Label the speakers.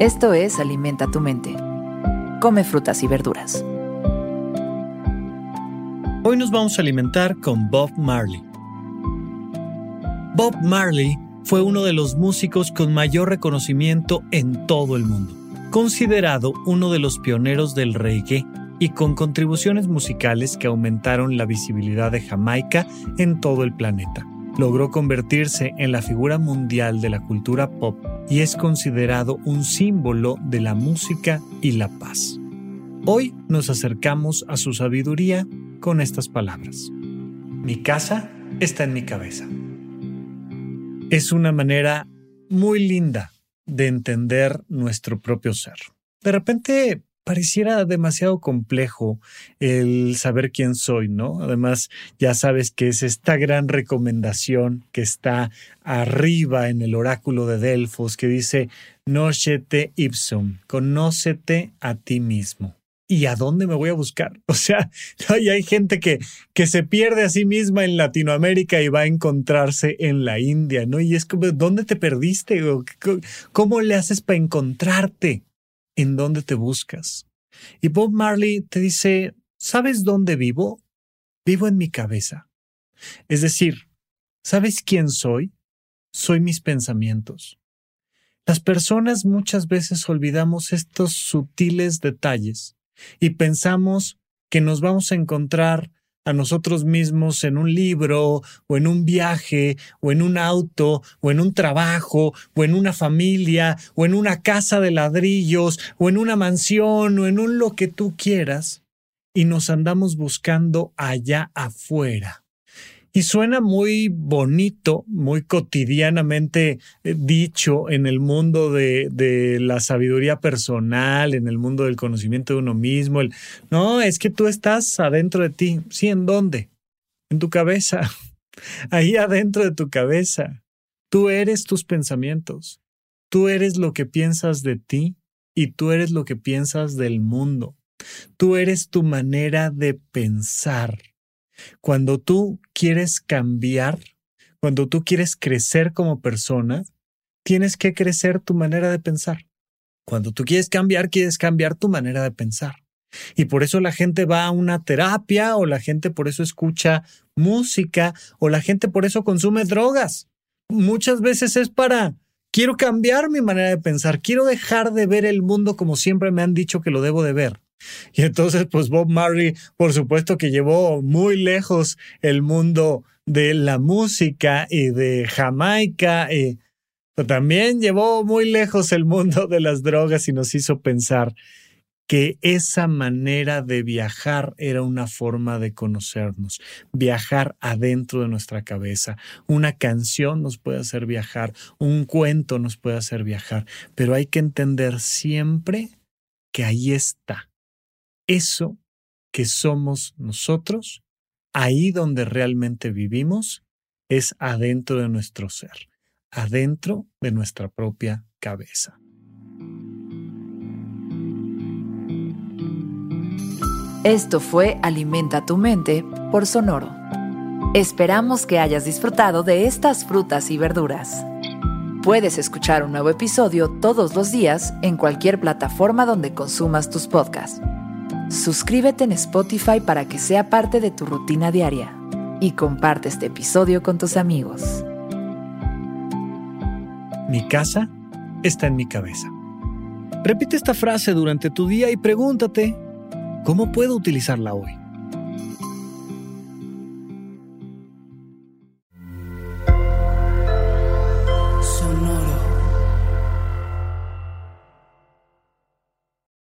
Speaker 1: Esto es Alimenta tu mente. Come frutas y verduras.
Speaker 2: Hoy nos vamos a alimentar con Bob Marley. Bob Marley fue uno de los músicos con mayor reconocimiento en todo el mundo, considerado uno de los pioneros del reggae y con contribuciones musicales que aumentaron la visibilidad de Jamaica en todo el planeta logró convertirse en la figura mundial de la cultura pop y es considerado un símbolo de la música y la paz. Hoy nos acercamos a su sabiduría con estas palabras. Mi casa está en mi cabeza. Es una manera muy linda de entender nuestro propio ser. De repente pareciera demasiado complejo el saber quién soy, ¿no? Además, ya sabes que es esta gran recomendación que está arriba en el oráculo de Delfos que dice, Nocete ipsum, conócete a ti mismo. ¿Y a dónde me voy a buscar? O sea, y hay gente que, que se pierde a sí misma en Latinoamérica y va a encontrarse en la India, ¿no? Y es como, ¿dónde te perdiste? ¿Cómo le haces para encontrarte? En dónde te buscas. Y Bob Marley te dice, ¿sabes dónde vivo? Vivo en mi cabeza. Es decir, ¿sabes quién soy? Soy mis pensamientos. Las personas muchas veces olvidamos estos sutiles detalles y pensamos que nos vamos a encontrar a nosotros mismos en un libro o en un viaje o en un auto o en un trabajo o en una familia o en una casa de ladrillos o en una mansión o en un lo que tú quieras y nos andamos buscando allá afuera. Y suena muy bonito, muy cotidianamente eh, dicho en el mundo de, la sabiduría personal, en el mundo del conocimiento de uno mismo. No, es que tú estás adentro de ti. Sí, ¿en dónde? En tu cabeza. Ahí adentro de tu cabeza. Tú eres tus pensamientos. Tú eres lo que piensas de ti y tú eres lo que piensas del mundo. Tú eres tu manera de pensar. Cuando tú quieres cambiar, cuando tú quieres crecer como persona, tienes que crecer tu manera de pensar. Cuando tú quieres cambiar, quieres cambiar tu manera de pensar. Y por eso la gente va a una terapia o la gente por eso escucha música o la gente por eso consume drogas. Muchas veces es para, quiero cambiar mi manera de pensar, quiero dejar de ver el mundo como siempre me han dicho que lo debo de ver. Y entonces, pues Bob Marley, por supuesto que llevó muy lejos el mundo de la música y de Jamaica, pero también llevó muy lejos el mundo de las drogas y nos hizo pensar que esa manera de viajar era una forma de conocernos, viajar adentro de nuestra cabeza. Una canción nos puede hacer viajar, un cuento nos puede hacer viajar, pero hay que entender siempre que ahí está, eso que somos nosotros, ahí donde realmente vivimos, es adentro de nuestro ser, adentro de nuestra propia cabeza.
Speaker 1: Esto fue Alimenta tu mente por Sonoro. Esperamos que hayas disfrutado de estas frutas y verduras. Puedes escuchar un nuevo episodio todos los días en cualquier plataforma donde consumas tus podcasts Suscríbete en Spotify para que sea parte de tu rutina diaria y comparte este episodio con tus amigos.
Speaker 2: Mi casa está en mi cabeza. Repite esta frase durante tu día y pregúntate, ¿cómo puedo utilizarla hoy?